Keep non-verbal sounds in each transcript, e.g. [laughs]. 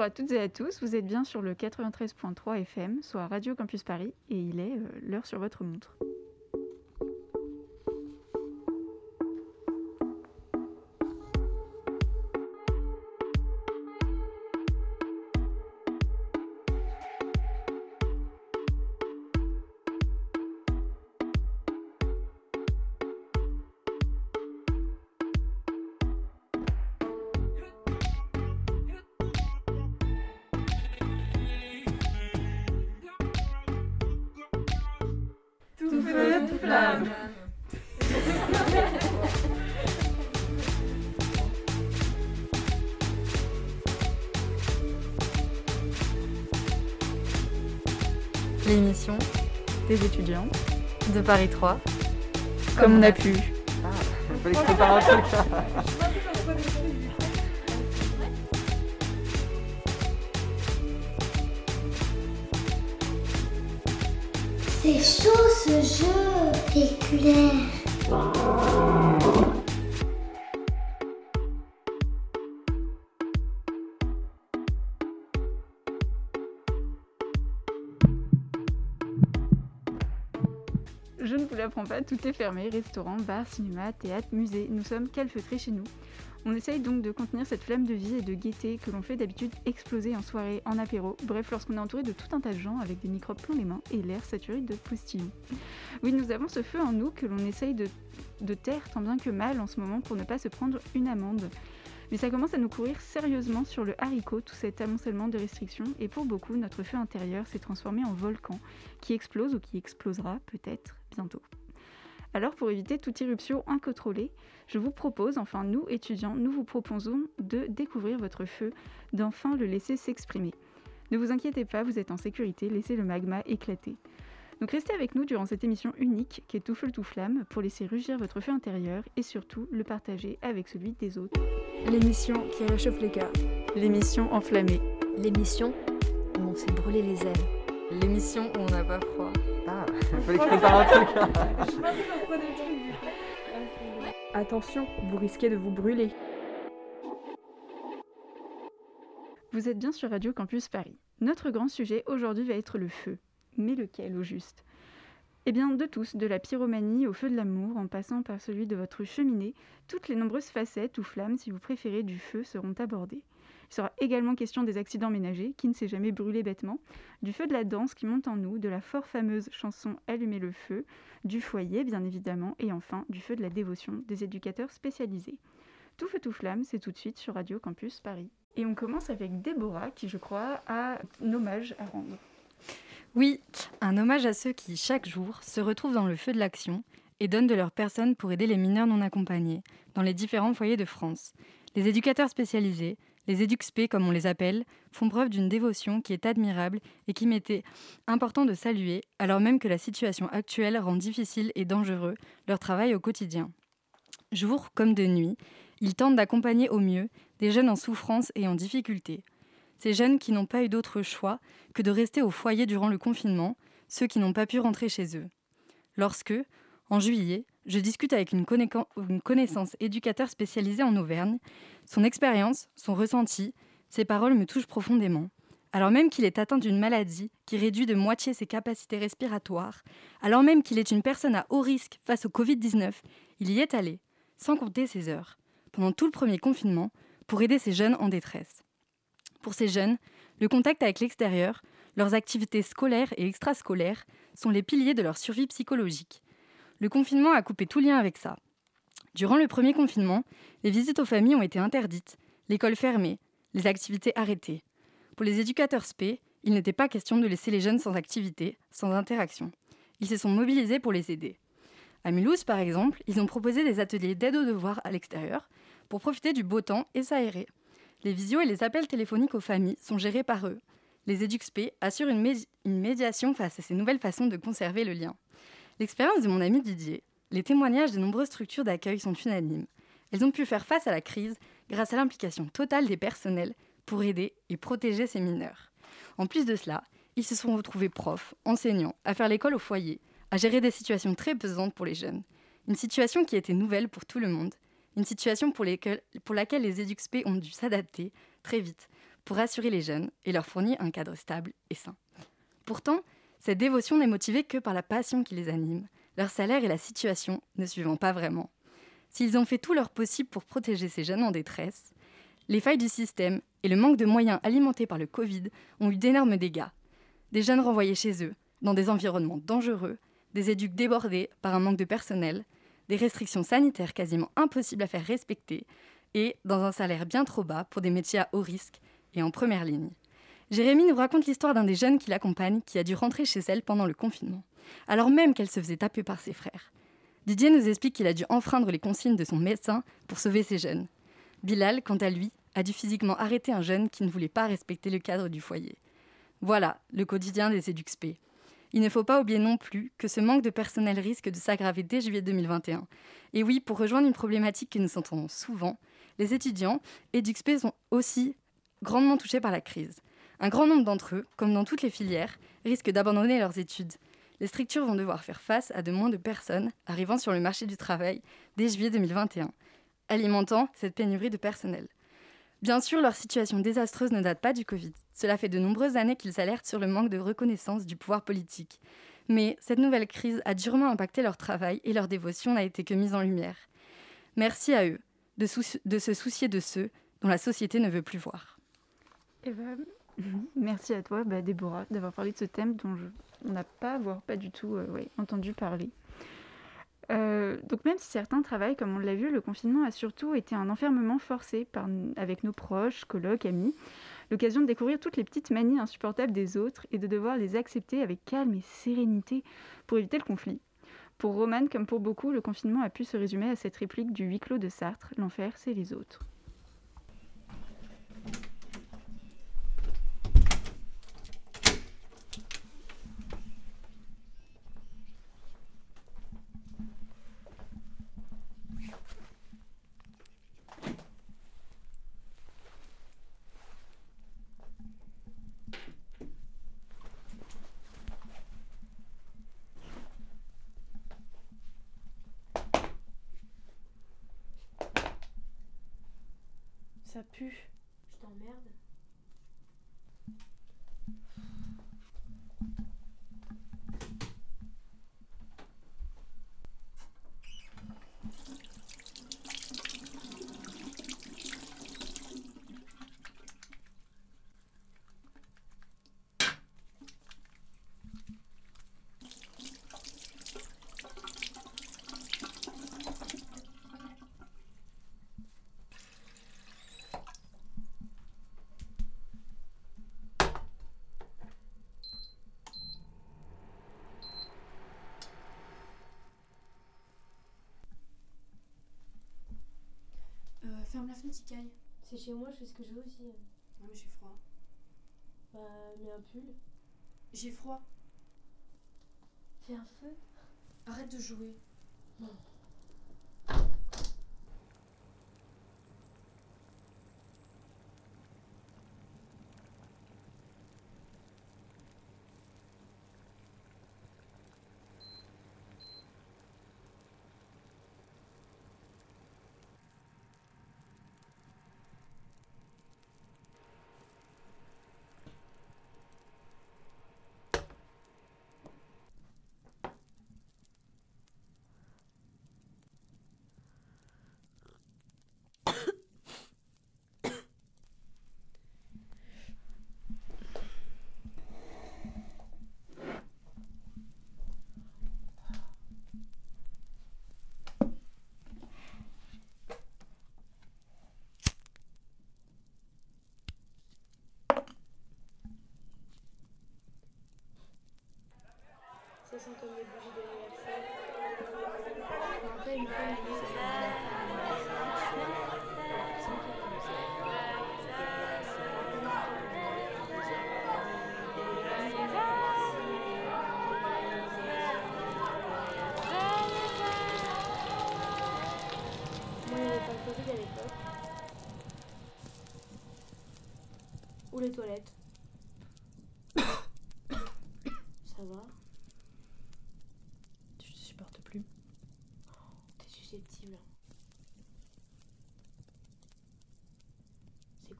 Bonjour à toutes et à tous, vous êtes bien sur le 93.3 FM, soit Radio Campus Paris, et il est euh, l'heure sur votre montre. De Paris 3. Comme on a pu. Ah, il fallait que je prépare un truc. C'est chaud ce jeu, péculaire. Pas, tout est fermé, restaurant, bar, cinéma, théâtre, musée, nous sommes calfeutrés chez nous. On essaye donc de contenir cette flamme de vie et de gaieté que l'on fait d'habitude exploser en soirée, en apéro, bref lorsqu'on est entouré de tout un tas de gens avec des microbes plein les mains et l'air saturé de postillons. Oui, nous avons ce feu en nous que l'on essaye de, de taire tant bien que mal en ce moment pour ne pas se prendre une amende. Mais ça commence à nous courir sérieusement sur le haricot, tout cet amoncellement de restrictions, et pour beaucoup, notre feu intérieur s'est transformé en volcan, qui explose ou qui explosera peut-être bientôt. Alors pour éviter toute irruption incontrôlée, je vous propose, enfin nous étudiants, nous vous proposons de découvrir votre feu, d'enfin le laisser s'exprimer. Ne vous inquiétez pas, vous êtes en sécurité, laissez le magma éclater. Donc restez avec nous durant cette émission unique qui est tout feu tout flamme pour laisser rugir votre feu intérieur et surtout le partager avec celui des autres. L'émission qui réchauffe les cœurs. L'émission enflammée. L'émission où on s'est brûlé les ailes. L'émission où on n'a pas froid. Il fallait que je prépare un truc. [laughs] Attention, vous risquez de vous brûler. Vous êtes bien sur Radio Campus Paris. Notre grand sujet aujourd'hui va être le feu. Mais lequel au juste? Eh bien de tous, de la pyromanie au feu de l'amour, en passant par celui de votre cheminée, toutes les nombreuses facettes ou flammes, si vous préférez, du feu seront abordées. Il sera également question des accidents ménagers, qui ne s'est jamais brûlé bêtement, du feu de la danse qui monte en nous, de la fort fameuse chanson Allumer le feu, du foyer bien évidemment, et enfin du feu de la dévotion des éducateurs spécialisés. Tout feu tout flamme, c'est tout de suite sur Radio Campus Paris. Et on commence avec Déborah, qui je crois a un hommage à rendre. Oui, un hommage à ceux qui, chaque jour, se retrouvent dans le feu de l'action et donnent de leur personne pour aider les mineurs non accompagnés dans les différents foyers de France. Les éducateurs spécialisés, les EduxP comme on les appelle, font preuve d'une dévotion qui est admirable et qui m'était important de saluer, alors même que la situation actuelle rend difficile et dangereux leur travail au quotidien. Jour comme de nuit, ils tentent d'accompagner au mieux des jeunes en souffrance et en difficulté. Ces jeunes qui n'ont pas eu d'autre choix que de rester au foyer durant le confinement, ceux qui n'ont pas pu rentrer chez eux. Lorsque, en juillet, je discute avec une, connaissance éducateur spécialisée en Auvergne, son expérience, son ressenti, ses paroles me touchent profondément. Alors même qu'il est atteint d'une maladie qui réduit de moitié ses capacités respiratoires, alors même qu'il est une personne à haut risque face au Covid-19, il y est allé, sans compter ses heures, pendant tout le premier confinement, pour aider ces jeunes en détresse. Pour ces jeunes, le contact avec l'extérieur, leurs activités scolaires et extrascolaires sont les piliers de leur survie psychologique. Le confinement a coupé tout lien avec ça. Durant le premier confinement, les visites aux familles ont été interdites, l'école fermée, les activités arrêtées. Pour les éducateurs SP, il n'était pas question de laisser les jeunes sans activité, sans interaction. Ils se sont mobilisés pour les aider. À Mulhouse, par exemple, ils ont proposé des ateliers d'aide aux devoirs à l'extérieur pour profiter du beau temps et s'aérer. Les visios et les appels téléphoniques aux familles sont gérés par eux. Les EduxP assurent une, mé une médiation face à ces nouvelles façons de conserver le lien. L'expérience de mon ami Didier, les témoignages de nombreuses structures d'accueil sont unanimes. Elles ont pu faire face à la crise grâce à l'implication totale des personnels pour aider et protéger ces mineurs. En plus de cela, ils se sont retrouvés profs, enseignants, à faire l'école au foyer, à gérer des situations très pesantes pour les jeunes. Une situation qui était nouvelle pour tout le monde, une situation pour, laquelle les EduxP ont dû s'adapter très vite pour assurer les jeunes et leur fournir un cadre stable et sain. Pourtant, cette dévotion n'est motivée que par la passion qui les anime, leur salaire et la situation ne suivant pas vraiment. S'ils ont fait tout leur possible pour protéger ces jeunes en détresse, les failles du système et le manque de moyens alimentés par le Covid ont eu d'énormes dégâts. Des jeunes renvoyés chez eux, dans des environnements dangereux, des éduques débordés par un manque de personnel, des restrictions sanitaires quasiment impossibles à faire respecter, et dans un salaire bien trop bas pour des métiers à haut risque et en première ligne. Jérémy nous raconte l'histoire d'un des jeunes qui l'accompagne qui a dû rentrer chez elle pendant le confinement, alors même qu'elle se faisait taper par ses frères. Didier nous explique qu'il a dû enfreindre les consignes de son médecin pour sauver ses jeunes. Bilal, quant à lui, a dû physiquement arrêter un jeune qui ne voulait pas respecter le cadre du foyer. Voilà le quotidien des EduxP. Il ne faut pas oublier non plus que ce manque de personnel risque de s'aggraver dès juillet 2021. Et oui, pour rejoindre une problématique que nous entendons souvent, les étudiants EduxP sont aussi grandement touchés par la crise. Un grand nombre d'entre eux, comme dans toutes les filières, risquent d'abandonner leurs études. Les structures vont devoir faire face à de moins de personnes arrivant sur le marché du travail dès juillet 2021, alimentant cette pénurie de personnel. Bien sûr, leur situation désastreuse ne date pas du Covid. Cela fait de nombreuses années qu'ils alertent sur le manque de reconnaissance du pouvoir politique. Mais cette nouvelle crise a durement impacté leur travail et leur dévotion n'a été que mise en lumière. Merci à eux de, se soucier de ceux dont la société ne veut plus voir. Eh ben, merci à toi, bah, Déborah, d'avoir parlé de ce thème dont je, on n'a pas, voire pas du tout euh, entendu parler. Euh, donc même si certains travaillent, comme on l'a vu, le confinement a surtout été un enfermement forcé avec nos proches, colocs, amis, l'occasion de découvrir toutes les petites manies insupportables des autres et de devoir les accepter avec calme et sérénité pour éviter le conflit. Pour Romane, comme pour beaucoup, le confinement a pu se résumer à cette réplique du huis clos de Sartre, l'enfer, c'est les autres. Ferme la fenêtre, Ikaï. C'est chez moi, je fais ce que je veux aussi. Non, mais j'ai froid. Bah, mets un pull. J'ai froid. Fais un feu. Arrête de jouer. Les bougies d'anniversaire. Je me rappelle une fois,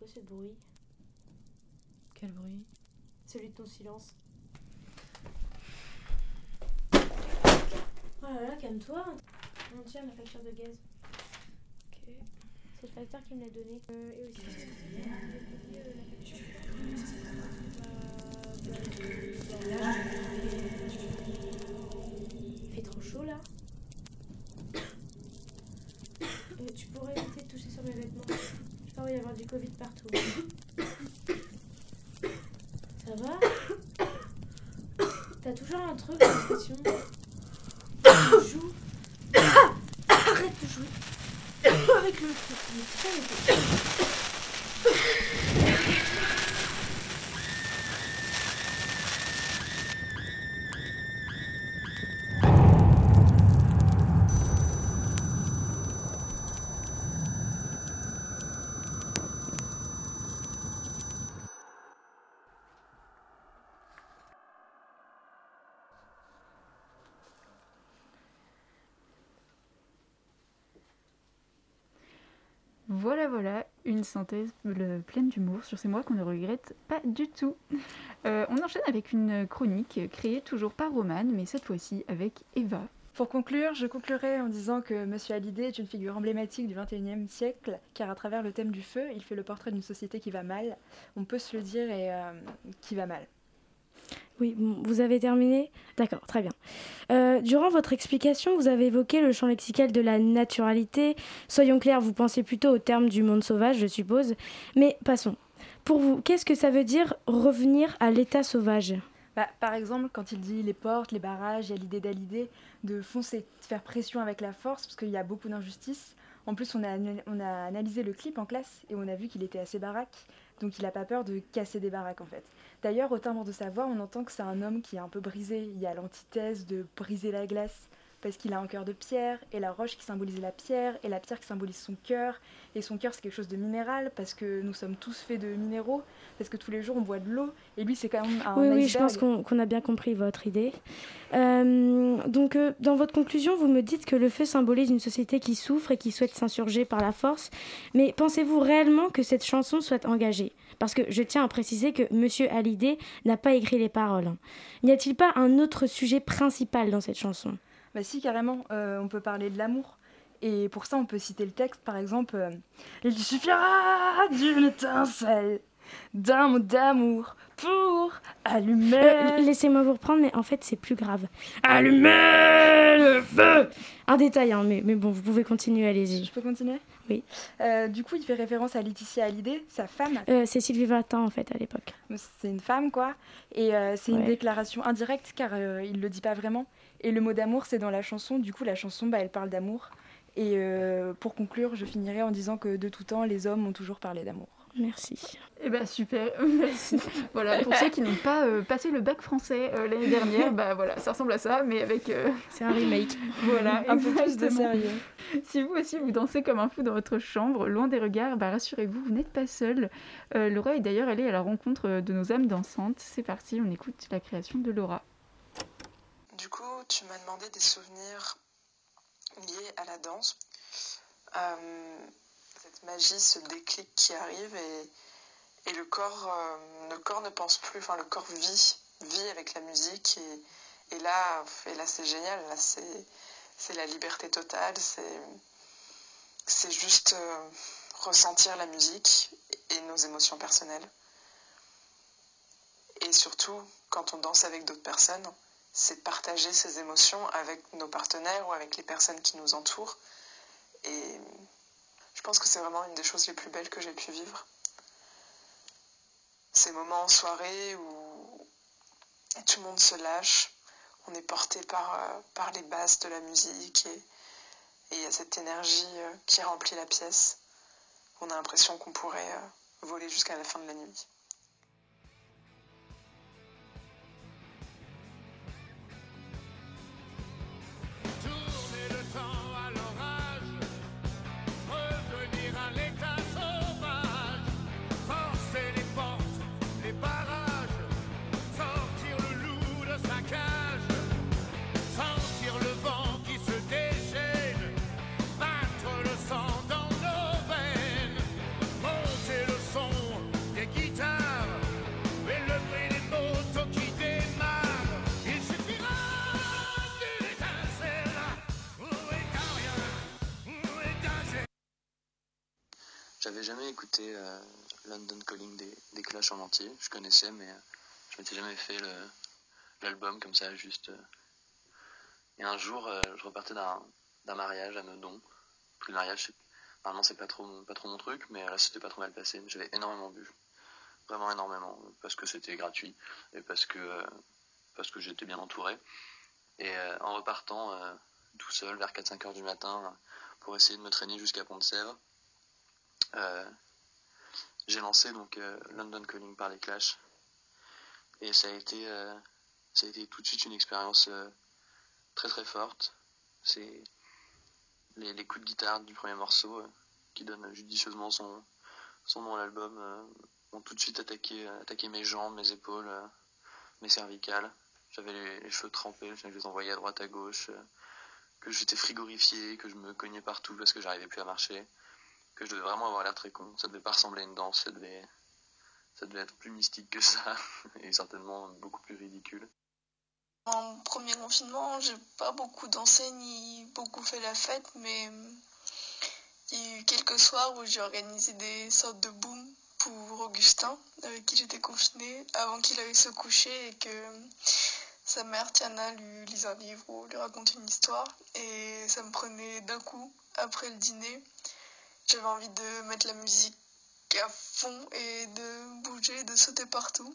quoi ce bruit? Quel bruit? Celui de ton silence. Oh là là, calme-toi. On tient la facture de gaz. Ok. C'est le facteur qui me l'a donné. Euh, et aussi. euh. Euh, Il fait trop chaud là. [coughs] Euh, tu pourrais éviter de toucher sur mes vêtements. Crois qu'il va y avoir du Covid partout. Ça va T'as toujours un truc, l'impression. Tu joues. Arrête de jouer. Avec le putain, mais Voilà, voilà, une synthèse pleine d'humour sur ces mois qu'on ne regrette pas du tout. Euh, on enchaîne avec une chronique créée toujours par Romane, mais cette fois-ci avec Eva. Pour conclure, je conclurai en disant que Monsieur Hallyday est une figure emblématique du XXIe siècle, car à travers le thème du feu, il fait le portrait d'une société qui va mal, on peut se le dire, et euh, qui va mal. Oui, vous avez terminé? D'accord, très bien. Euh, durant votre explication, vous avez évoqué le champ lexical de la naturalité. Soyons clairs, vous pensez plutôt au terme du monde sauvage, je suppose. Mais passons. Pour vous, qu'est-ce que ça veut dire revenir à l'état sauvage? Bah, par exemple, quand il dit les portes, les barrages, il y a l'idée d'Hallyday de foncer, de faire pression avec la force, parce qu'il y a beaucoup d'injustices. En plus, on a, on a analysé le clip en classe et on a vu qu'il était assez baraque, donc il n'a pas peur de casser des baraques en fait. D'ailleurs, au timbre de sa voix, on entend que c'est un homme qui est un peu brisé. Il y a l'antithèse de briser la glace, parce qu'il a un cœur de pierre, et la roche qui symbolise la pierre, et la pierre qui symbolise son cœur. Et son cœur, c'est quelque chose de minéral, parce que nous sommes tous faits de minéraux, parce que tous les jours on boit de l'eau, et lui, c'est quand même un Oui, oui, je pense qu'on qu'on a bien compris votre idée. Euh, donc, euh, dans votre conclusion, vous me dites que le feu symbolise une société qui souffre et qui souhaite s'insurger par la force. Mais pensez-vous réellement que cette chanson soit engagée? Parce que je tiens à préciser que Monsieur Hallyday n'a pas écrit les paroles. hein. N'y a-t-il pas un autre sujet principal dans cette chanson? Bah si, carrément, euh, on peut parler de l'amour. Et pour ça, on peut citer le texte, par exemple euh, Il suffira d'une étincelle, d'un mot d'amour pour allumer... Euh, Laissez-moi vous reprendre, mais en fait, c'est plus grave. allumer le feu Un détail, hein, mais, mais bon, vous pouvez continuer, allez-y. Je peux continuer? Oui. Euh, du coup, il fait référence à Laetitia Hallyday, sa femme. C'est Sylvie Vartan, en fait, à l'époque. C'est une femme, quoi. Et c'est une déclaration indirecte, car il le dit pas vraiment. Et le mot d'amour, c'est dans la chanson. Du coup, la chanson, bah, elle parle d'amour. Et euh, pour conclure, je finirai en disant que de tout temps, les hommes ont toujours parlé d'amour. Merci. Eh ben super, [laughs] merci. voilà, pour ceux qui n'ont pas euh, passé le bac français euh, l'année dernière, bah voilà, ça ressemble à ça, mais avec euh, C'est un remake. [laughs] voilà, Un peu plus de sérieux. Si vous aussi vous dansez comme un fou dans votre chambre, loin des regards, bah rassurez-vous, vous n'êtes pas seul. Euh, Laura est d'ailleurs allée à la rencontre de nos âmes dansantes. C'est parti, on écoute la création de Laura. Du coup, tu m'as demandé des souvenirs liés à la danse. Euh, cette magie, ce déclic qui arrive et, et le corps, euh, le corps ne pense plus, enfin le corps vit, vit avec la musique et, et là, là c'est génial, là c'est, la liberté totale, c'est, c'est juste euh, ressentir la musique et nos émotions personnelles. Et surtout, quand on danse avec d'autres personnes, c'est de partager ces émotions avec nos partenaires ou avec les personnes qui nous entourent. Et je pense que c'est vraiment une des choses les plus belles que j'ai pu vivre. Ces moments en soirée où tout le monde se lâche, on est porté par, euh, les basses de la musique et et il y a cette énergie euh, qui remplit la pièce. On a l'impression qu'on pourrait euh, voler jusqu'à la fin de la nuit. come. Euh, London Calling des, des Clash en entier. Je connaissais, mais euh, je m'étais jamais fait l'album comme ça, juste. euh. Et un jour, je repartais d'un mariage à Meudon. Le mariage, normalement, c'est pas trop, mon truc, mais là, c'était pas trop mal passé. J'avais énormément bu. Vraiment énormément. Parce que c'était gratuit et parce que, parce que j'étais bien entouré. Et en repartant tout seul vers 4-5 heures du matin pour essayer de me traîner jusqu'à Pont-de-Sèvres, j'ai lancé donc euh, London Calling par les Clash. Et ça a été, euh, ça a été tout de suite une expérience euh, très très forte. C'est les, coups de guitare du premier morceau qui donne judicieusement son, son nom à l'album ont tout de suite attaqué, attaqué mes jambes, mes épaules, mes cervicales. J'avais les, cheveux trempés, je les envoyais à droite à gauche, que j'étais frigorifié, que je me cognais partout parce que j'arrivais plus à marcher, que je devais vraiment avoir l'air très con. Ça devait pas ressembler à une danse, ça devait, être plus mystique que ça [laughs] et certainement beaucoup plus ridicule. En premier confinement, j'ai pas beaucoup dansé ni beaucoup fait la fête, mais il y a eu quelques soirs où j'ai organisé des sortes de booms pour Augustin, avec qui j'étais confinée, avant qu'il aille se coucher et que sa mère Tiana lui lise un livre ou lui raconte une histoire. Et ça me prenait d'un coup, après le dîner, j'avais envie de mettre la musique à fond et de bouger, de sauter partout.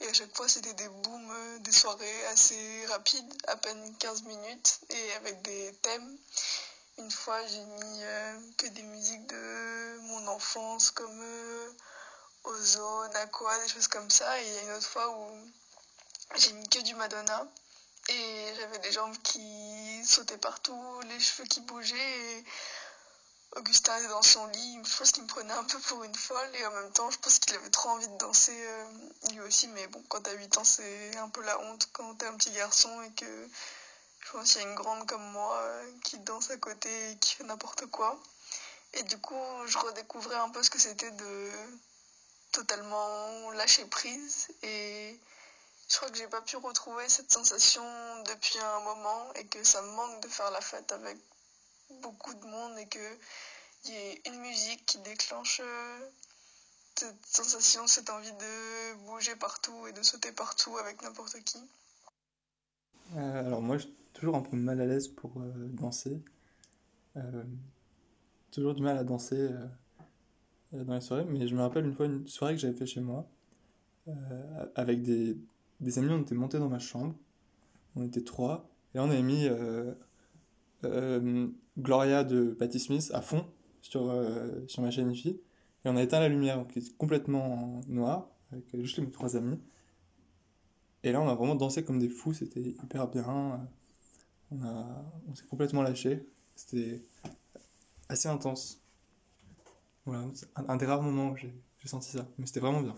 Et à chaque fois, c'était des booms, euh, des soirées assez rapides, à peine 15 minutes, et avec des thèmes. Une fois, j'ai mis euh, que des musiques de mon enfance, comme euh, Ozone, Aqua, des choses comme ça. Et il y a une autre fois où j'ai mis que du Madonna. Et j'avais des jambes qui sautaient partout, les cheveux qui bougeaient. Augustin était dans son lit. Je pense qu'il me prenait un peu pour une folle. Et en même temps, je pense qu'il avait trop envie de danser euh, lui aussi. Mais bon, quand t'as 8 ans, c'est un peu la honte quand t'es un petit garçon et que je pense qu'il y a une grande comme moi euh, qui danse à côté et qui fait n'importe quoi. Et du coup, je redécouvrais un peu ce que c'était de totalement lâcher prise. Et je crois que j'ai pas pu retrouver cette sensation depuis un moment et que ça me manque de faire la fête avec beaucoup de monde et que il y ait une musique qui déclenche euh, cette sensation, cette envie de bouger partout et de sauter partout avec n'importe qui. Euh, alors moi, j'ai toujours un peu mal à l'aise pour euh, danser. Toujours du mal à danser dans les soirées, mais je me rappelle une fois une soirée que j'avais fait chez moi avec des, des amis. On était montés dans ma chambre, on était trois, et on avait mis Gloria de Patti Smith à fond sur, euh, sur ma chaîne IFI, et on a éteint la lumière qui était complètement noire avec juste mes trois amis. Et là, on a vraiment dansé comme des fous, c'était hyper bien. On, a, on s'est complètement lâché. C'était assez intense. Voilà, un, des rares moments où j'ai senti ça. Mais c'était vraiment bien.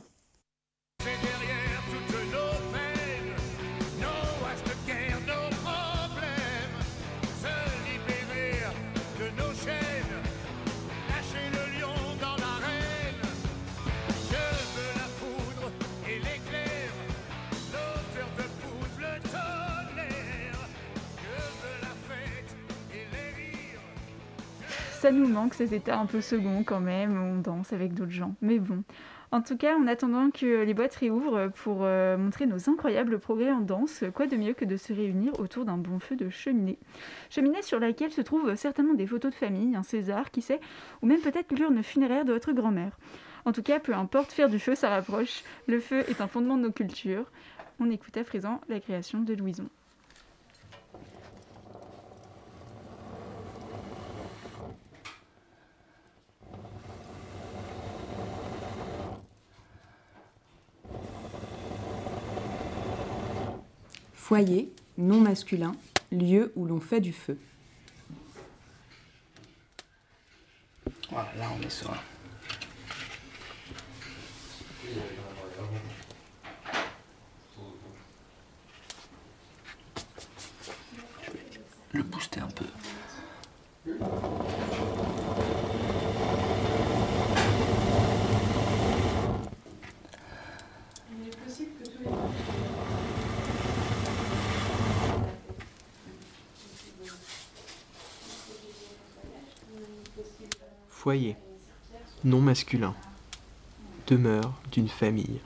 Ça nous manque ces états un peu seconds quand même, on danse avec d'autres gens. Mais bon. En tout cas, en attendant que les boîtes réouvrent pour euh, montrer nos incroyables progrès en danse, quoi de mieux que de se réunir autour d'un bon feu de cheminée? Cheminée sur laquelle se trouvent certainement des photos de famille, un César, qui sait, ou même peut-être l'urne funéraire de votre grand-mère. En tout cas, peu importe, faire du feu, ça rapproche. Le feu est un fondement de nos cultures. On écoute à présent la création de Louison. Foyer, nom masculin, lieu où l'on fait du feu. Voilà, là on est sur. Je vais le booster un peu. Il est possible que tous les Foyer, nom masculin, demeure d'une famille.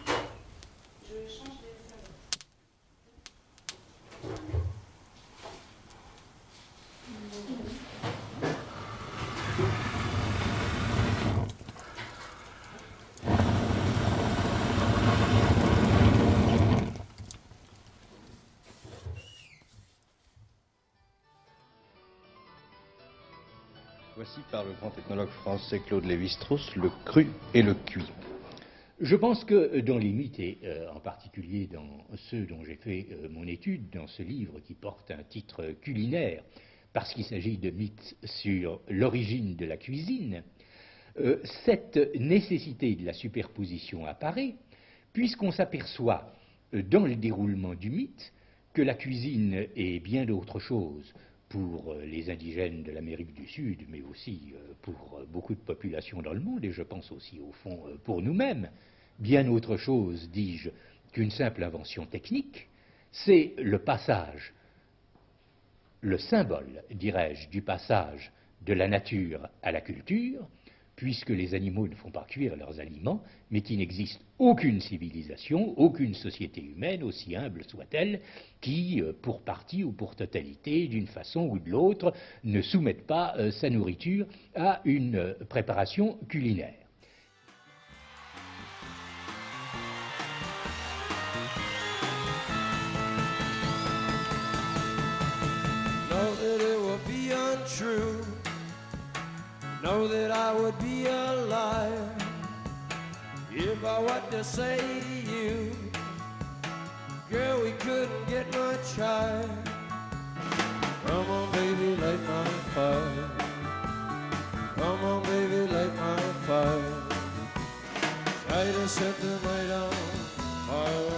Grand français Claude Lévi-Strauss le cru et le cuit. Je pense que dans les mythes, et euh, en particulier dans ceux dont j'ai fait euh, mon étude, dans ce livre qui porte un titre culinaire, parce qu'il s'agit de mythes sur l'origine de la cuisine, euh, cette nécessité de la superposition apparaît, puisqu'on s'aperçoit euh, dans le déroulement du mythe que la cuisine est bien d'autre chose pour euh, les indigènes de l'Amérique du Sud, mais aussi euh, pour euh, beaucoup de populations dans le monde, et je pense aussi au fond pour nous-mêmes, bien autre chose, dis-je, qu'une simple invention technique, c'est le passage, le symbole, dirais-je, du passage de la nature à la culture, puisque les animaux ne font pas cuire leurs aliments, mais qu'il n'existe aucune civilisation, aucune société humaine, aussi humble soit-elle, qui, euh, pour partie ou pour totalité, d'une façon ou de l'autre, ne soumette pas euh, sa nourriture à une euh, préparation culinaire. Know that I would be a liar if I what to say to you. Girl, we couldn't get much higher. Come on, baby, light my fire. Come on, baby, light my fire. Try to set the night on fire.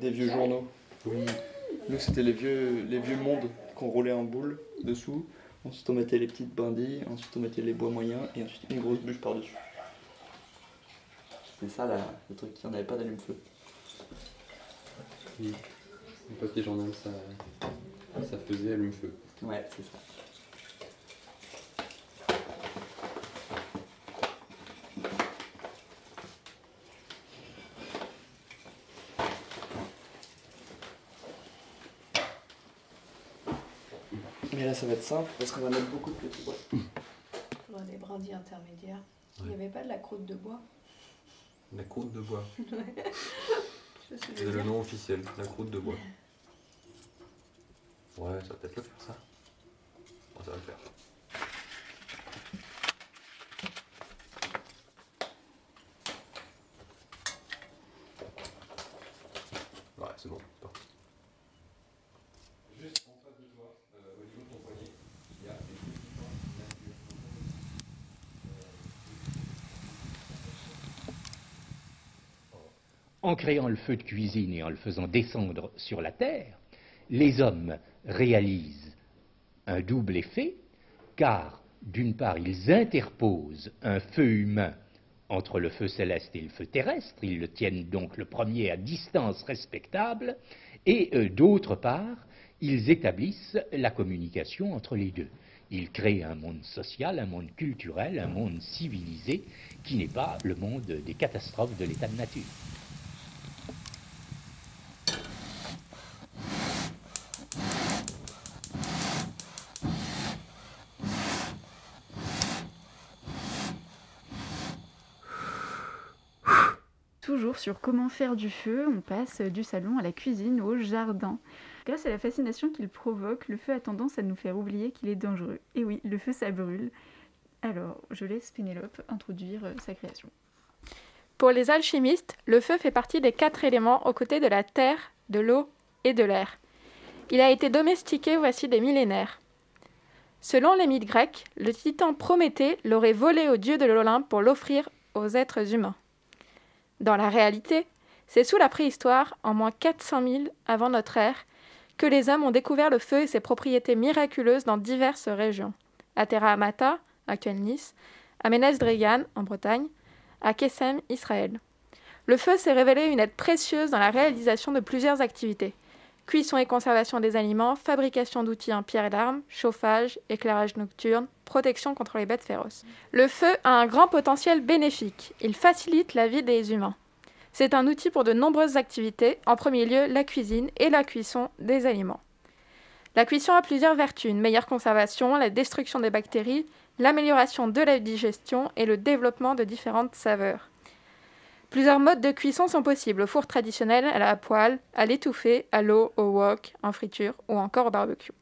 Des vieux journaux. Oui. Nous, c'était les vieux, les vieux mondes qu'on roulait en boule dessous. Ensuite, on mettait les petites brindilles. Ensuite, on mettait les bois moyens. Et ensuite, une grosse bûche par-dessus. C'était ça, là, le truc. Il n'y en avait pas d'allume-feu. Oui. Le papier journal, ça, ça faisait allume-feu. Ouais, c'est ça. Ça va être simple parce qu'on va mettre beaucoup de petits bois. Il faudra des brindilles intermédiaires. Il n'y avait pas de la croûte de bois La croûte de bois. [laughs] C'est le nom officiel, la croûte de bois. Ouais, ça va peut-être le faire ça. Bon, ça va le faire. Ouais, c'est bon, c'est parti. Juste en face de toi, au niveau de ton poignet, il y a des petits points En créant le feu de cuisine et en le faisant descendre sur la terre, les hommes réalisent un double effet, car d'une part, ils interposent un feu humain entre le feu céleste et le feu terrestre, ils le tiennent donc le premier à distance respectable, et euh, d'autre part, ils établissent la communication entre les deux. Ils créent un monde social, un monde culturel, un monde civilisé, qui n'est pas le monde des catastrophes de l'état de nature. Toujours comment faire du feu, on passe du salon à la cuisine, au jardin. Grâce à la fascination qu'il provoque, le feu a tendance à nous faire oublier qu'il est dangereux. Et oui, le feu ça brûle. Alors, je laisse Pénélope introduire euh, sa création. Pour les alchimistes, le feu fait partie des quatre éléments aux côtés de la terre, de l'eau et de l'air. Il a été domestiqué voici des millénaires. Selon les mythes grecs, le titan Prométhée l'aurait volé au dieu de l'Olympe pour l'offrir aux êtres humains. Dans la réalité, c'est sous la préhistoire, en moins 400 000 avant notre ère, que les hommes ont découvert le feu et ses propriétés miraculeuses dans diverses régions. À Terra Amata, actuelle Nice, à Ménez Dregan, en Bretagne, à Kessem, Israël. Le feu s'est révélé une aide précieuse dans la réalisation de plusieurs activités. Cuisson et conservation des aliments, fabrication d'outils en pierre et d'armes, chauffage, éclairage nocturne, protection contre les bêtes féroces. Le feu a un grand potentiel bénéfique. Il facilite la vie des humains. C'est un outil pour de nombreuses activités, en premier lieu la cuisine et la cuisson des aliments. La cuisson a plusieurs vertus, une meilleure conservation, la destruction des bactéries, l'amélioration de la digestion et le développement de différentes saveurs. Plusieurs modes de cuisson sont possibles, au four traditionnel, à la poêle, à l'étouffée, à l'eau, au wok, en friture ou encore au barbecue.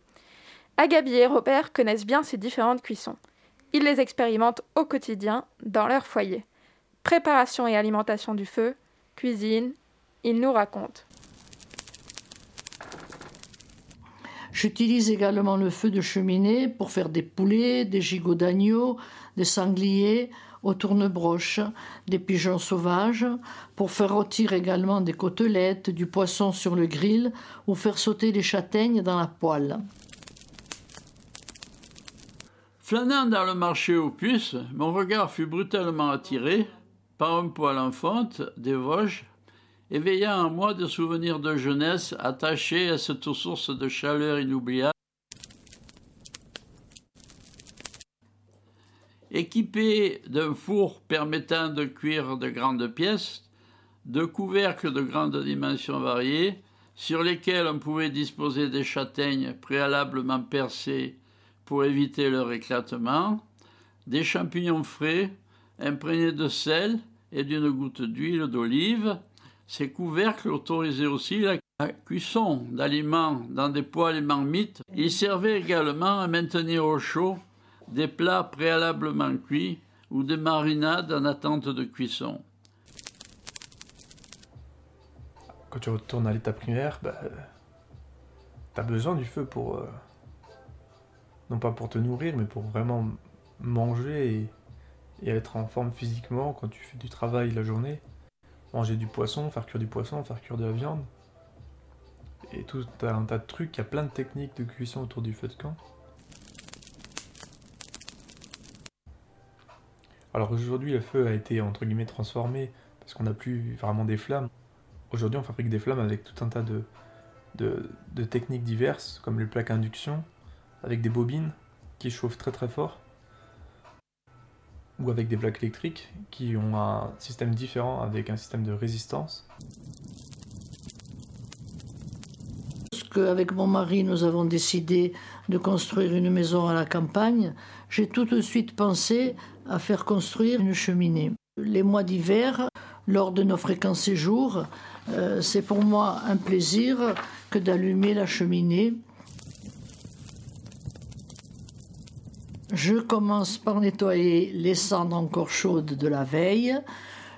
Agabi et Robert connaissent bien ces différentes cuissons. Ils les expérimentent au quotidien dans leur foyer. Préparation et alimentation du feu, cuisine, ils nous racontent. J'utilise également le feu de cheminée pour faire des poulets, des gigots d'agneau, des sangliers au tournebroche, des pigeons sauvages, pour faire rôtir également des côtelettes, du poisson sur le grill ou faire sauter les châtaignes dans la poêle. Flânant dans le marché aux puces, mon regard fut brutalement attiré par un poêle en fonte des Vosges éveillant en moi des souvenirs de jeunesse attachés à cette source de chaleur inoubliable. Équipé d'un four permettant de cuire de grandes pièces, de couvercles de grandes dimensions variées, sur lesquels on pouvait disposer des châtaignes préalablement percées pour éviter leur éclatement, des champignons frais imprégnés de sel et d'une goutte d'huile d'olive, ces couvercles autorisaient aussi la cuisson d'aliments dans des poêles et marmites. Ils servaient également à maintenir au chaud des plats préalablement cuits ou des marinades en attente de cuisson. Quand tu retournes à l'état primaire, bah, tu as besoin du feu pour. euh, non pas pour te nourrir, mais pour vraiment manger et, et être en forme physiquement quand tu fais du travail la journée. Manger du poisson, faire cuire du poisson, faire cuire de la viande. Et tout un tas de trucs, il y a plein de techniques de cuisson autour du feu de camp. Alors aujourd'hui, le feu a été entre guillemets transformé parce qu'on n'a plus vraiment des flammes. Aujourd'hui, on fabrique des flammes avec tout un tas de, techniques diverses, comme les plaques induction, avec des bobines qui chauffent très très fort, ou avec des plaques électriques qui ont un système différent avec un système de résistance. Avec mon mari, nous avons décidé de construire une maison à la campagne. J'ai tout de suite pensé à faire construire une cheminée. Les mois d'hiver, lors de nos fréquents séjours, euh, c'est pour moi un plaisir que d'allumer la cheminée. Je commence par nettoyer les cendres encore chaudes de la veille.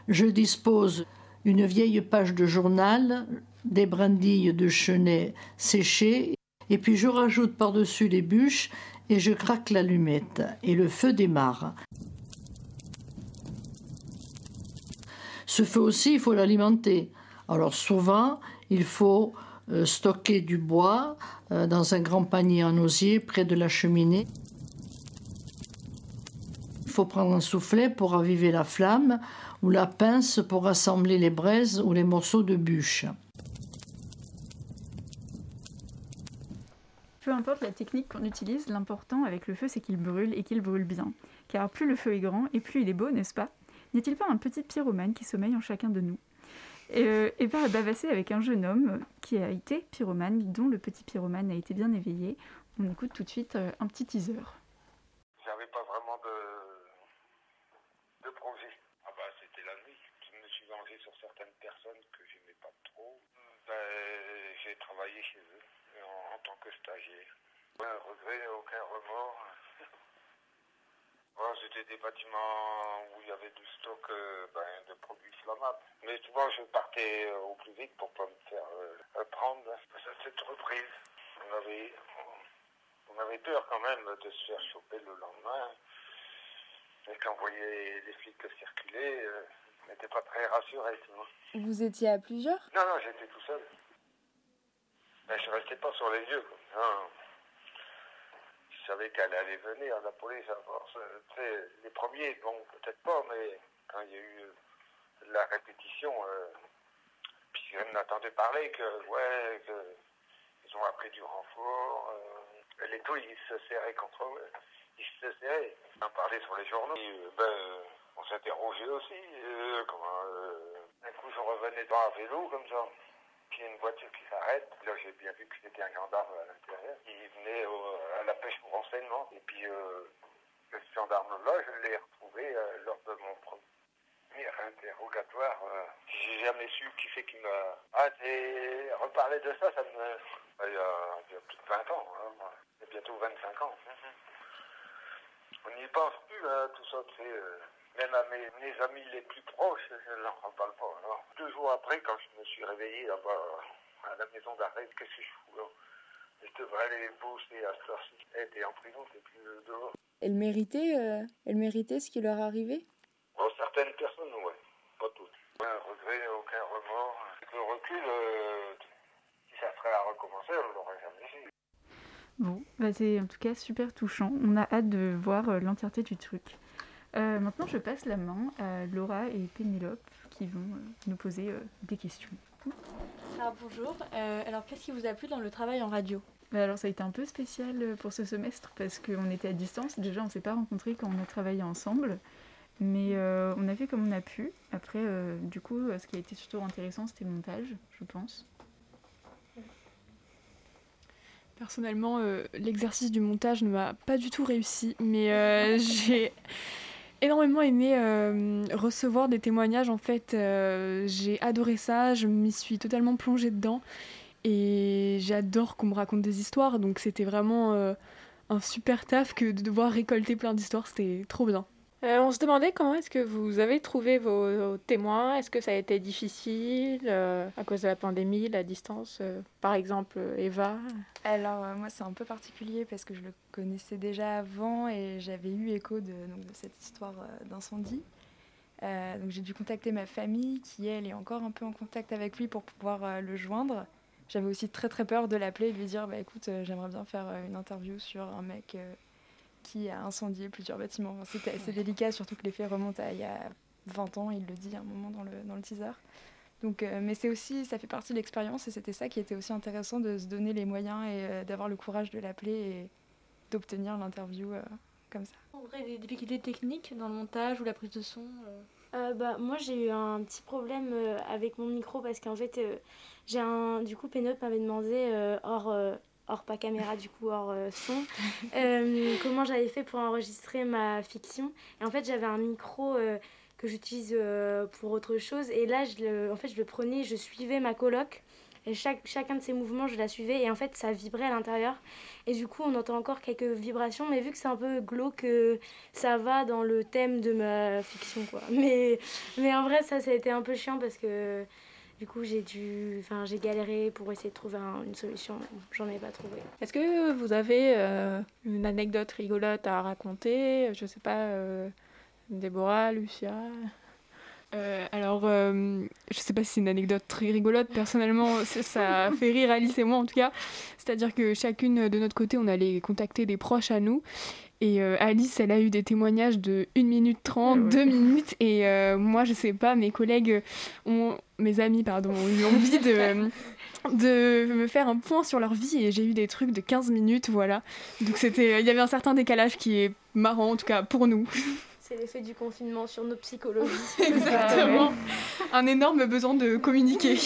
Je dispose une vieille page de journal, des brindilles de chenet séchées, et puis je rajoute par-dessus les bûches et je craque l'allumette, et le feu démarre. Ce feu aussi, il faut l'alimenter. Alors souvent, il faut euh, stocker du bois euh, dans un grand panier en osier près de la cheminée. Il faut prendre un soufflet pour raviver la flamme ou la pince pour rassembler les braises ou les morceaux de bûche. Peu importe la technique qu'on utilise, l'important avec le feu, c'est qu'il brûle et qu'il brûle bien. Car plus le feu est grand et plus il est beau, n'est-ce pas? N'y a-t-il pas un petit pyromane qui sommeille en chacun de nous? Et, euh, et va bavasser avec un jeune homme qui a été pyromane, dont le petit pyromane a été bien éveillé. On écoute tout de suite euh, un petit teaser. J'avais pas vraiment de, de projet. Ah bah c'était la nuit. Je me suis vengé sur certaines personnes que j'aimais pas trop. Ben, j'ai travaillé chez eux en, tant que stagiaire. Aucun regret, aucun remords. Voilà, c'était des bâtiments où il y avait du stock euh, ben, de produits flammables. Mais souvent je partais euh, au plus vite pour pas me faire euh, prendre. Ça, Cette reprise, on avait, on avait peur quand même de se faire choper le lendemain. Et quand on voyait les flics circuler, euh, on n'était pas très rassurés. Vous étiez à plusieurs? Non, non, j'étais tout seul. Mais je restais pas sur les lieux. Non. Je savais qu'elle allait venir, la police, à les premiers, bon, peut-être pas, mais quand il y a eu euh, la répétition, euh, puis on entendait parler que, ouais, ils ont appris du renfort. euh, les taux, ils se serraient contre eux. Ils se serraient. On parlait sur les journaux. Et, euh, ben, on s'interrogeait aussi. euh, comment, un coup, je revenais dans un vélo, comme ça. Puis il y a une voiture qui s'arrête. Là, j'ai bien vu que c'était un gendarme à l'intérieur. Il venait à la pêche pour renseignement. Et puis, euh, ce gendarme-là, je l'ai retrouvé euh, lors de mon premier interrogatoire. euh, j'ai jamais su qui c'est qui m'a... Ah, t'es... reparler de ça, ça me... Il y, a, il y a plus de 20 ans. Hein, moi. Il y a bientôt 25 ans. On n'y pense plus, hein, tout ça, tu sais. Euh, même à mes, mes amis les plus proches, je ne leur en parle pas. Alors, deux jours après, quand je me suis réveillé là-bas à la maison d'arrêt, qu'est-ce que je fous là? Je devrais aller bosser à cette heure-ci. Eh, en prison, t'es plus dehors. Elles méritaient, euh, elles méritaient ce qui leur arrivait? Bon, certaines personnes, ouais. Pas toutes. Aucun regret, aucun remords. Avec le recul, euh, si ça serait à recommencer, on l'aurait jamais fait. Bon, bah c'est en tout cas super touchant. On a hâte de voir euh, l'entièreté du truc. Euh, maintenant, je passe la main à Laura et Pénélope qui vont euh, nous poser euh, des questions. Alors bonjour, Euh, alors qu'est-ce qui vous a plu dans le travail en radio? Bah alors ça a été un peu spécial pour ce semestre parce qu'on était à distance. Déjà, on ne s'est pas rencontrés quand on a travaillé ensemble. Mais euh, on a fait comme on a pu. Après, euh, du coup, ce qui a été surtout intéressant, c'était le montage, je pense. Personnellement, euh, l'exercice du montage ne m'a pas du tout réussi, mais euh, [laughs] j'ai énormément aimé euh, recevoir des témoignages. En fait, euh, j'ai adoré ça, je m'y suis totalement plongée dedans et j'adore qu'on me raconte des histoires. Donc c'était vraiment euh, un super taf que de devoir récolter plein d'histoires, c'était trop bien. Euh, on se demandait comment est-ce que vous avez trouvé vos, témoins. Est-ce que ça a été difficile euh, à cause de la pandémie, la distance euh, Par exemple, Eva? Alors moi c'est un peu particulier parce que je le connaissais déjà avant et j'avais eu écho de, cette histoire d'incendie. Donc j'ai dû contacter ma famille qui elle est encore un peu en contact avec lui pour pouvoir le joindre. J'avais aussi très très peur de l'appeler et de lui dire bah écoute j'aimerais bien faire une interview sur un mec qui a incendié plusieurs bâtiments. Enfin, C'était assez délicat surtout que les faits remontent à il y a 20 ans, il le dit à un moment dans le, dans le teaser. Donc, euh, mais c'est aussi, ça fait partie de l'expérience et c'était ça qui était aussi intéressant de se donner les moyens et euh, d'avoir le courage de l'appeler et d'obtenir l'interview euh, comme ça. En vrai, des difficultés techniques dans le montage ou la prise de son euh, Euh, bah, moi j'ai eu un petit problème euh, avec mon micro parce qu'en fait euh, j'ai un du coup Pénélope m'avait demandé euh, hors euh, hors pas caméra du coup hors euh, son. [laughs] Euh, comment j'avais fait pour enregistrer ma fiction. Et en fait j'avais un micro euh, que j'utilise pour autre chose. Et là je le, en fait je le prenais je suivais ma coloc. Et chaque, chacun de ces mouvements je la suivais. Et en fait ça vibrait à l'intérieur. Et du coup on entend encore quelques vibrations. Mais vu que c'est un peu glauque ça va dans le thème de ma fiction quoi. [laughs] Mais mais en vrai ça ça a été un peu chiant parce que du coup j'ai dû enfin j'ai galéré pour essayer de trouver un- une solution j'en ai pas trouvé Est-ce que vous avez euh, une anecdote rigolote à raconter? Je sais pas, euh, Déborah, Lucia? Euh, alors, euh, je sais pas si c'est une anecdote très rigolote, personnellement, [laughs] ça- ça fait rire Alice et moi en tout cas. C'est-à-dire que chacune de notre côté, on allait contacter des proches à nous. Et euh, Alice, elle a eu des témoignages de 1 minute 30, 2 minutes. Et euh, moi, je sais pas, mes collègues, ont, mes amis, pardon, ont eu envie de, [laughs] de me faire un point sur leur vie. Et j'ai eu des trucs de 15 minutes, voilà. Donc c'était, il y avait un certain décalage qui est marrant, en tout cas pour nous. c'est l'effet du confinement sur nos psychologies [laughs] Exactement. Un énorme besoin de communiquer.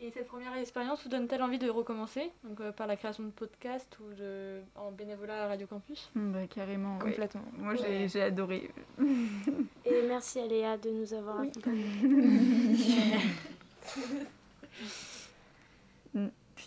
Et cette première expérience vous donne-t-elle envie de recommencer donc, euh, par la création de podcasts ou de, en bénévolat à Radio Campus? Mm, bah, carrément, ouais. Complètement. Moi, j'ai Ouais. j'ai adoré. [laughs] et merci à Léa de nous avoir accompagnés. [laughs] [laughs]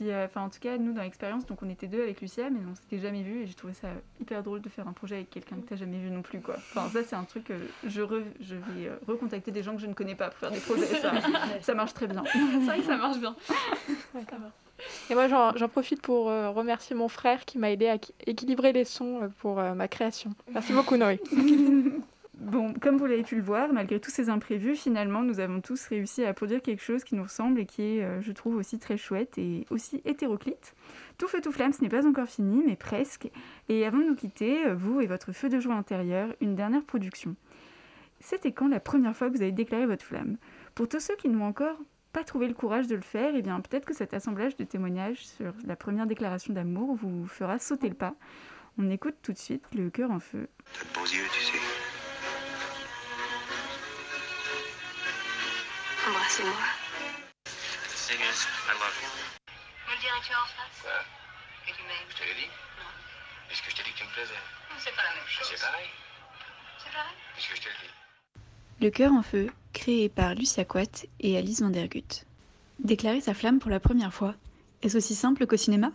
Puis, euh, enfin, en tout cas, nous, dans l'expérience, donc on était deux avec Lucia, mais on s'était jamais vu et j'ai trouvé ça hyper drôle de faire un projet avec quelqu'un que t'as jamais vu non plus, quoi. Enfin, ça, c'est un truc que je, re- je vais euh, recontacter des gens que je ne connais pas pour faire des projets. Ça, [laughs] ça marche très bien. C'est vrai que ça marche bien. [laughs] Et moi, j'en profite pour euh, remercier mon frère qui m'a aidé à qui- équilibrer les sons euh, pour euh, ma création. Merci beaucoup, Noé. [laughs] Bon, comme vous l'avez pu le voir, malgré tous ces imprévus, finalement, nous avons tous réussi à produire quelque chose qui nous ressemble et qui est, euh, je trouve, aussi très chouette et aussi hétéroclite. Tout feu, tout flamme, ce n'est pas encore fini, mais presque. Et avant de nous quitter, euh, vous et votre feu de joie intérieur, une dernière production. C'était quand la première fois que vous avez déclaré votre flamme? Pour tous ceux qui n'ont encore pas trouvé le courage de le faire, eh bien peut-être que cet assemblage de témoignages sur la première déclaration d'amour vous fera sauter le pas. On écoute tout de suite le cœur en feu. De beaux yeux. Embrassez-moi. Sing us, I love you. On dirait que tu es en face. Quoi? Que tu m'aimes. Je te l'ai dit? Est-ce que je t'ai dit que tu me plaisais C'est pas la même chose. C'est pareil. C'est pareil Est-ce que je te le dis Le cœur en feu, créé par Lucia Quat et Alice Vandergut. Déclarer sa flamme pour la première fois, est-ce aussi simple qu'au cinéma?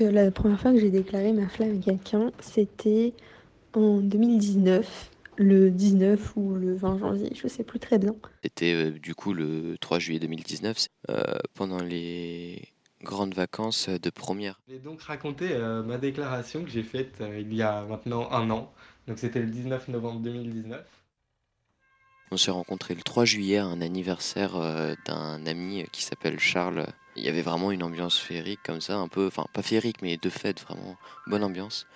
La première fois que j'ai déclaré ma flamme à quelqu'un, c'était en 2019, le 19 ou le 20 janvier, je sais plus très bien. C'était euh, du coup le 3 juillet 2019, euh, pendant les grandes vacances de première. Je vais donc raconter euh, ma déclaration que j'ai faite euh, il y a maintenant un an. Donc c'était le 19 novembre 2019. On s'est rencontrés le 3 juillet à un anniversaire euh, d'un ami qui s'appelle Charles. Il y avait vraiment une ambiance féerique comme ça, un peu, enfin pas féerique mais de fête, vraiment bonne ambiance.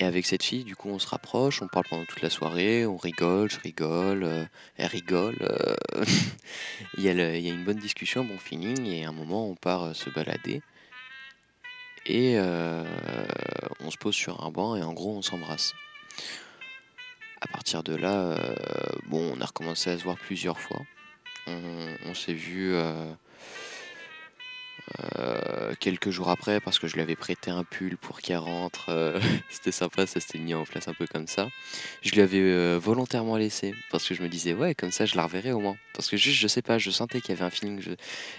Et avec cette fille, du coup, on se rapproche, on parle pendant toute la soirée, on rigole, je rigole, euh, elle rigole. euh, [laughs] il, y a le- il y a une bonne discussion, bon feeling, et à un moment, on part euh, se balader. Et on se pose sur un banc, et en gros, on s'embrasse. À partir de là, bon, on a recommencé à se voir plusieurs fois. On, on s'est vu euh, quelques jours après parce que je lui avais prêté un pull pour qu'elle rentre. euh, [laughs] C'était sympa, ça s'était mis en place un peu comme ça. Je lui avais euh, volontairement laissé parce que je me disais, ouais, comme ça je la reverrai au moins. Parce que juste, je sais pas, je sentais qu'il y avait un feeling.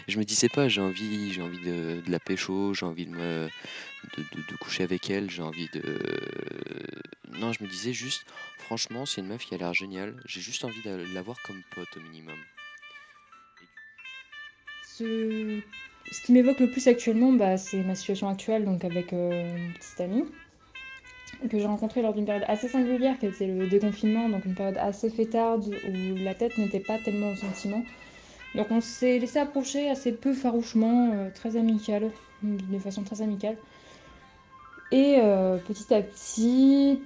Je, me disais pas, j'ai envie, j'ai envie de, de la pécho, j'ai envie de me de, coucher avec elle, j'ai envie de. Non, je me disais juste, franchement, c'est une meuf qui a l'air géniale. J'ai juste envie de la voir comme pote au minimum. Ce, ce qui m'évoque le plus actuellement, bah, c'est ma situation actuelle, donc avec euh, une petite amie que j'ai rencontrée lors d'une période assez singulière, qui était le déconfinement, donc une période assez fêtarde où la tête n'était pas tellement au sentiment. Donc on s'est laissé approcher assez peu farouchement, euh, très amical, de façon très amicale. Et euh, petit à petit,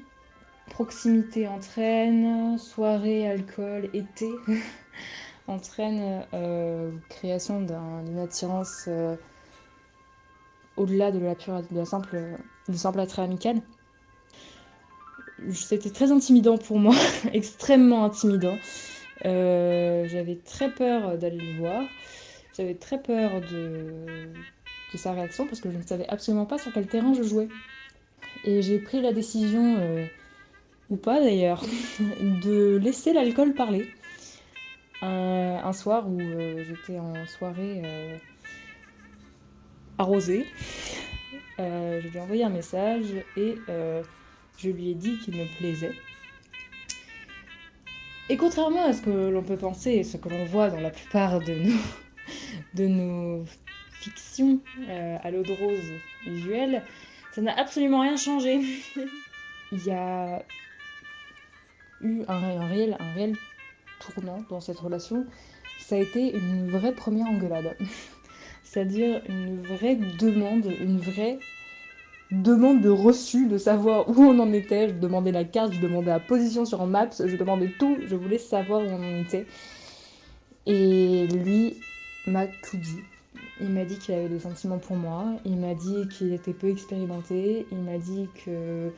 proximité entraîne, soirée, alcool, été [laughs] entraîne euh, création d'un- d'une attirance euh, au-delà de la pure, de la simple, du simple attrait amical. C'était très intimidant pour moi, [laughs] extrêmement intimidant. Euh, j'avais très peur d'aller le voir. J'avais très peur de, sa réaction parce que je ne savais absolument pas sur quel terrain je jouais. Et j'ai pris la décision, ou pas d'ailleurs, [laughs] de laisser l'alcool parler. Un, soir où euh, j'étais en soirée euh, arrosée, euh, je lui ai envoyé un message et je lui ai dit qu'il me plaisait. Et contrairement à ce que l'on peut penser et ce que l'on voit dans la plupart de [laughs] nos, fictions à l'eau de rose visuelle, ça n'a absolument rien changé. [laughs] Il y a eu un réel, un réel tournant dans cette relation. Ça a été une vraie première engueulade. [laughs] C'est-à-dire une vraie demande, une vraie demande de reçu, de savoir où on en était. Je demandais la carte, je demandais la position sur Maps, je demandais tout, je voulais savoir où on en était. Et lui m'a tout dit. Il m'a dit qu'il avait des sentiments pour moi, il m'a dit qu'il était peu expérimenté, il m'a dit que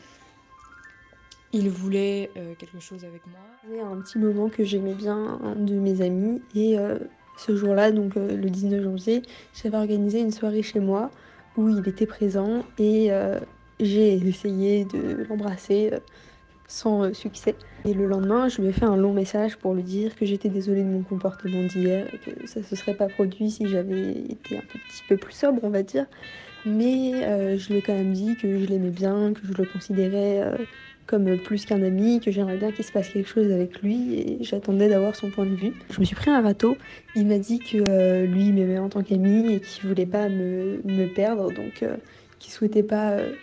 il voulait euh, quelque chose avec moi. A un petit moment que j'aimais bien un de mes amis et euh, ce jour-là, donc euh, le 19 janvier, j'avais organisé une soirée chez moi où il était présent et j'ai essayé de l'embrasser sans succès. Et le lendemain, je lui ai fait un long message pour lui dire que j'étais désolée de mon comportement d'hier que ça se serait pas produit si j'avais été un petit peu plus sobre, on va dire. Mais je lui ai quand même dit que je l'aimais bien, que je le considérais comme plus qu'un ami, que j'aimerais bien qu'il se passe quelque chose avec lui et j'attendais d'avoir son point de vue. Je me suis pris un râteau. Il m'a dit que euh, lui m'aimait en tant qu'ami et qu'il voulait pas me, perdre, donc euh, qu'il souhaitait pas euh,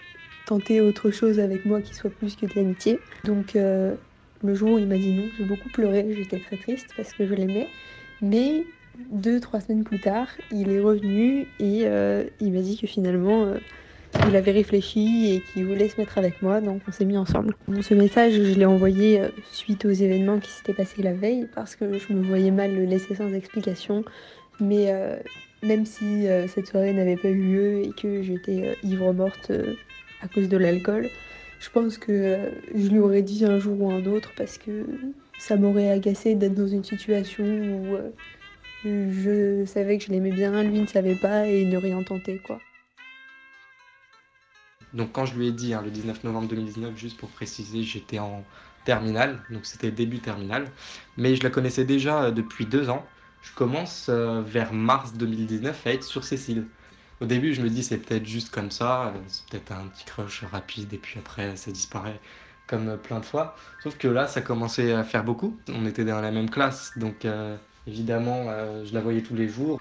tenter autre chose avec moi qui soit plus que de l'amitié. Donc le jour où il m'a dit non, j'ai beaucoup pleuré, j'étais très triste parce que je l'aimais. Mais deux, trois semaines plus tard, il est revenu et il m'a dit que finalement, il avait réfléchi et qu'il voulait se mettre avec moi, donc on s'est mis ensemble. Ce message, je l'ai envoyé euh, suite aux événements qui s'étaient passés la veille parce que je me voyais mal le laisser sans explication. Mais euh, même si euh, cette soirée n'avait pas eu lieu et que j'étais ivre morte à cause de l'alcool, je pense que je lui aurais dit un jour ou un autre parce que ça m'aurait agacé d'être dans une situation où je savais que je l'aimais bien, lui ne savait pas et ne rien tenter quoi. Donc quand je lui ai dit, hein, le 19 novembre 2019, juste pour préciser, j'étais en terminale, donc c'était début terminale, mais je la connaissais déjà euh, depuis deux ans. Je commence euh, vers mars 2019 à être sur Cécile. Au début, je me dis c'est peut-être juste comme ça, euh, c'est peut-être un petit crush rapide et puis après ça disparaît comme plein de fois. Sauf que là, ça commençait à faire beaucoup. On était dans la même classe, donc évidemment, je la voyais tous les jours.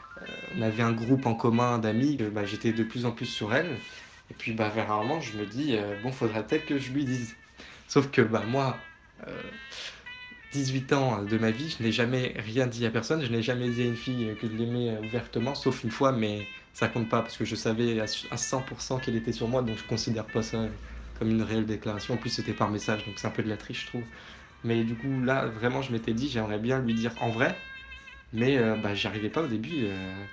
On avait un groupe en commun d'amis, bah, j'étais de plus en plus sur elle. Et puis bah, vers un moment, je me dis, euh, bon, faudrait peut-être que je lui dise. Sauf que bah, moi, euh, 18 ans de ma vie, je n'ai jamais rien dit à personne. Je n'ai jamais dit à une fille que je l'aimais ouvertement, sauf une fois, mais ça compte pas parce que je savais à à 100% qu'elle était sur moi, donc je considère pas ça comme une réelle déclaration. En plus, c'était par message, donc c'est un peu de la triche, je trouve. Mais du coup, là, vraiment, je m'étais dit, j'aimerais bien lui dire en vrai, mais euh, bah, j'y arrivais pas au début. euh,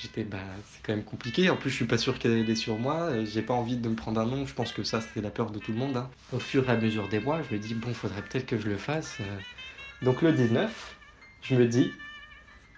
J'étais, bah, c'est quand même compliqué. En plus, je suis pas sûr qu'elle est sur moi. J'ai pas envie de me prendre un nom. Je pense que ça, c'était la peur de tout le monde. hein. Au fur et à mesure des mois, je me dis, bon, faudrait peut-être que je le fasse. euh. Donc le 19, je me dis,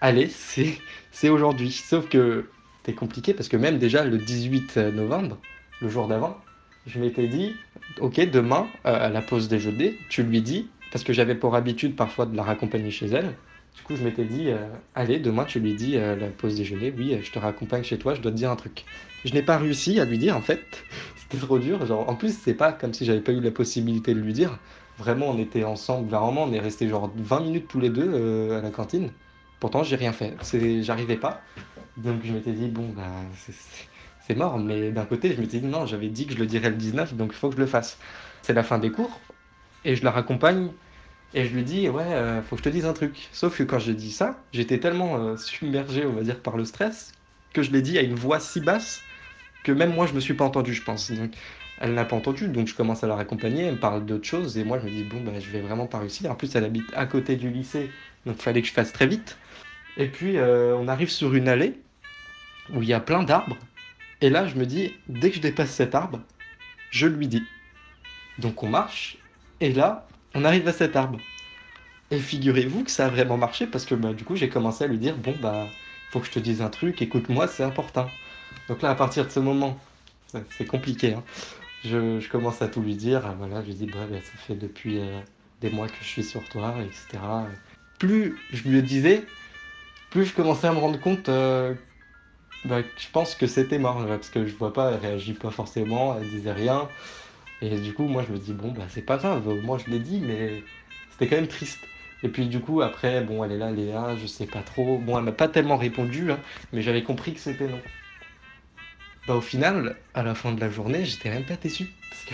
allez, c'est, c'est aujourd'hui. Sauf que c'était compliqué parce que même déjà le 18 novembre, le jour d'avant, je m'étais dit, ok, demain, euh, à la pause déjeuner, tu lui dis, parce que j'avais pour habitude parfois de la raccompagner chez elle. Du coup, je m'étais dit, euh, allez, demain, tu lui dis euh, la pause déjeuner, oui, euh, je te raccompagne chez toi, je dois te dire un truc. Je n'ai pas réussi à lui dire, en fait. [laughs] C'était trop dur. Genre, en plus, c'est pas comme si j'avais pas eu la possibilité de lui dire. Vraiment, on était ensemble, vraiment, on est resté genre 20 minutes tous les deux euh, à la cantine. Pourtant, j'ai rien fait. J'arrivais pas. Donc, je m'étais dit, bon, bah, c'est mort. Mais d'un côté, je m'étais dit, non, j'avais dit que je le dirais le 19, donc il faut que je le fasse. C'est la fin des cours. Et je la raccompagne. Et je lui dis, ouais, euh, faut que je te dise un truc. Sauf que quand j'ai dit ça, j'étais tellement euh, submergé, on va dire, par le stress, que je l'ai dit à une voix si basse que même moi, je me suis pas entendu, je pense. Donc, elle n'a pas entendu, donc je commence à la raccompagner, elle me parle d'autre chose, et moi, je me dis, bon, bah, je vais vraiment pas réussir. En plus, elle habite à côté du lycée, donc il fallait que je fasse très vite. Et puis, euh, on arrive sur une allée où il y a plein d'arbres. Et là, je me dis, dès que je dépasse cet arbre, je lui dis. Donc, on marche, et là, on arrive à cet arbre. Et figurez-vous que ça a vraiment marché parce que bah, du coup j'ai commencé à lui dire bon bah faut que je te dise un truc, écoute-moi, c'est important. Donc là à partir de ce moment, c'est compliqué. hein, je, commence à tout lui dire. ah, Voilà, je lui dis bah, bah, ça fait depuis euh, des mois que je suis sur toi, etc. Plus je lui disais, plus je commençais à me rendre compte euh, bah, je pense que c'était mort parce que je vois pas, elle réagit pas forcément, elle disait rien. Et du coup, moi, je me dis, bon, bah, c'est pas grave, moi, je l'ai dit, mais c'était quand même triste. Et puis, du coup, après, bon, elle est là, elle est là, je sais pas trop. Bon, elle m'a pas tellement répondu, hein, mais j'avais compris que c'était non. Bah, au final, à la fin de la journée, j'étais même pas déçu. Parce que,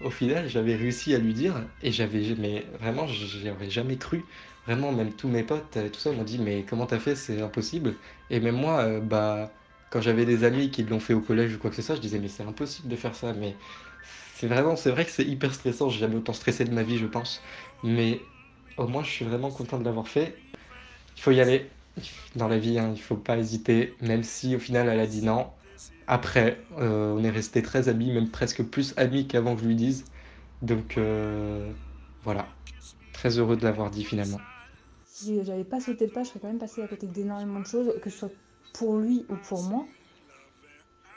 au final, j'avais réussi à lui dire, et j'avais, mais vraiment, j'y aurais jamais cru. Vraiment, même tous mes potes, euh, tout ça, m'ont dit, mais comment t'as fait, c'est impossible. Et même moi, euh, bah, quand j'avais des amis qui l'ont fait au collège ou quoi que ce soit, je disais, mais c'est impossible de faire ça. Mais c'est vraiment, c'est vrai que c'est hyper stressant. J'ai jamais autant stressé de ma vie, je pense. Mais au moins, je suis vraiment content de l'avoir fait. Il faut y aller. Dans la vie, hein, il faut pas hésiter. Même si au final, elle a dit non. Après, euh, on est resté très amis, même presque plus amis qu'avant que je lui dise. Donc euh, voilà. Très heureux de l'avoir dit finalement. Si j'avais pas sauté le pas, je serais quand même passée à côté d'énormément de choses, que ce soit pour lui ou pour moi.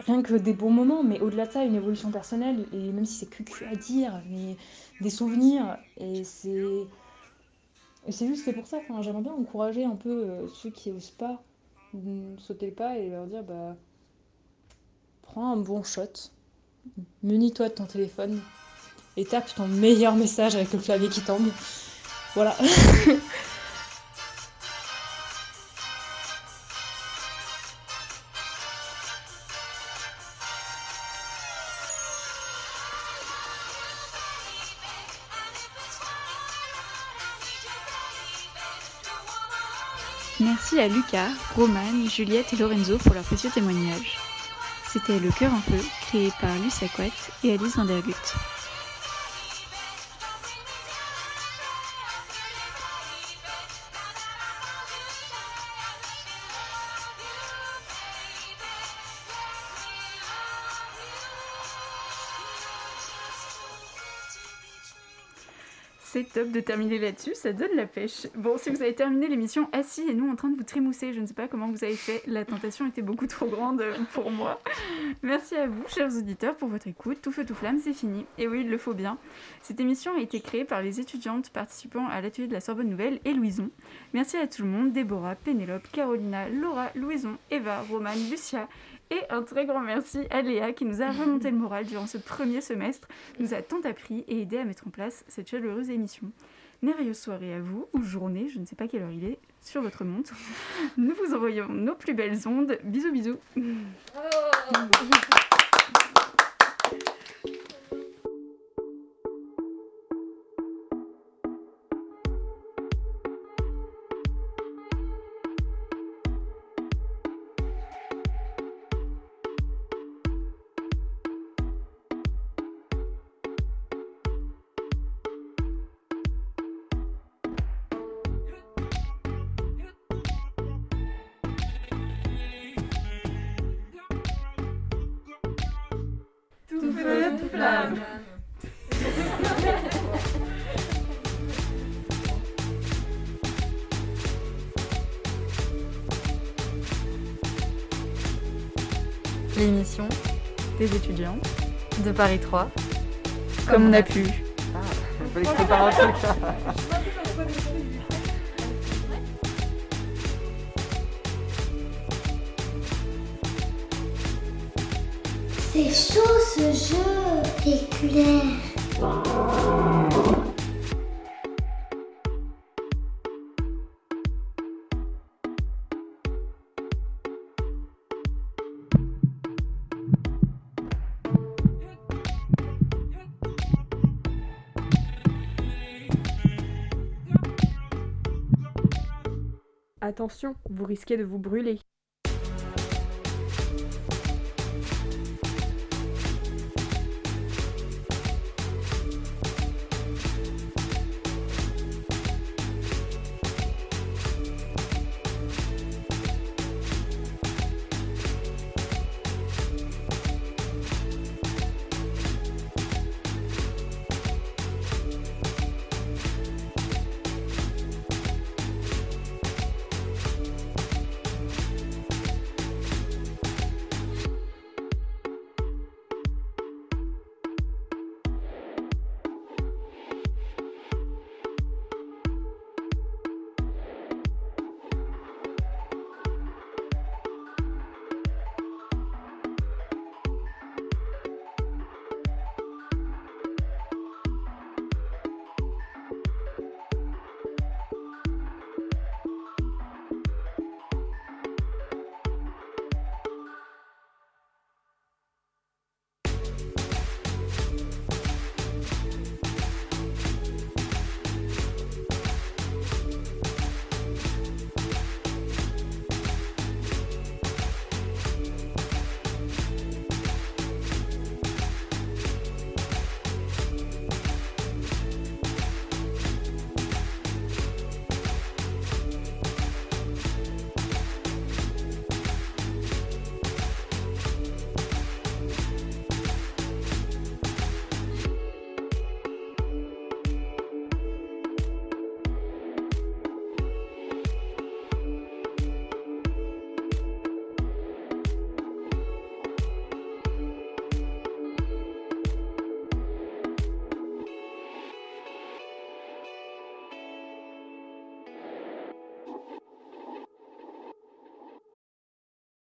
Rien que des bons moments, mais au-delà de ça, une évolution personnelle, et même si c'est cucu à dire, mais des souvenirs, et c'est. C'est juste, c'est pour ça, enfin, j'aimerais bien encourager un peu euh, ceux qui osent pas mm, sauter le pas et leur dire, bah. Prends un bon shot, munis-toi de ton téléphone, et tape ton meilleur message avec le clavier qui tombe. Voilà. [laughs] Merci à Lucas, Romane, Juliette et Lorenzo pour leurs précieux témoignages. C'était Le Cœur en Feu, créé par Lucia Couette et Alice Vandergut. Top de terminer là-dessus, ça donne la pêche. Bon, si vous avez terminé l'émission assis et nous en train de vous trémousser, je ne sais pas comment vous avez fait, la tentation était beaucoup trop grande pour moi. Merci à vous, chers auditeurs, pour votre écoute. Tout feu, tout flamme, c'est fini. Et oui, il le faut bien. Cette émission a été créée par les étudiantes participant à l'atelier de la Sorbonne Nouvelle et Louison. Merci à tout le monde, Déborah, Pénélope, Carolina, Laura, Louison, Eva, Romane, Lucia et un très grand merci à Léa qui nous a remonté le moral durant ce premier semestre, nous a tant appris et aidé à mettre en place cette chaleureuse émission. Merveilleuse soirée à vous, ou journée, je ne sais pas quelle heure il est, sur votre montre. Nous vous envoyons nos plus belles ondes. Bisous, bisous. Tout flamme. L'émission des étudiants de Paris 3, comme on a pu. Il [laughs] C'est chaud ce jeu, péculaire. Attention, vous risquez de vous brûler.